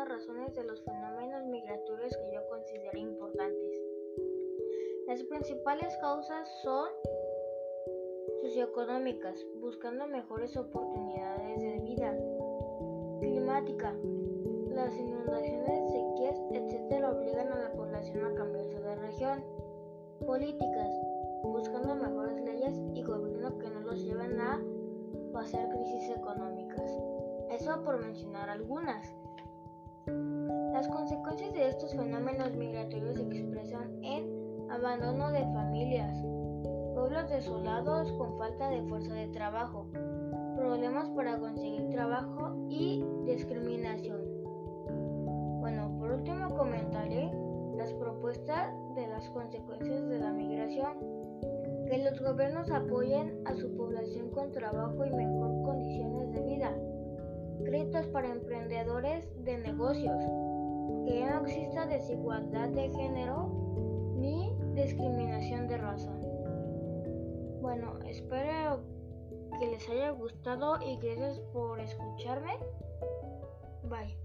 algunas razones de los fenómenos migratorios que yo considero importantes. Las principales causas son socioeconómicas, buscando mejores oportunidades de vida, climática, las inundaciones, sequías, etc. obligan a la población a cambiarse de región, políticas, buscando mejores leyes y gobierno que no los lleven a pasar crisis económicas. Eso por mencionar algunas. Las consecuencias de estos fenómenos migratorios se expresan en abandono de familias, pueblos desolados con falta de fuerza de trabajo, problemas para conseguir trabajo y discriminación. Bueno, por último comentaré las propuestas de las consecuencias de la migración. Que los gobiernos apoyen a su población con trabajo y mejor. Para emprendedores de negocios que no exista desigualdad de género ni discriminación de raza. Bueno, espero que les haya gustado y gracias por escucharme. Bye.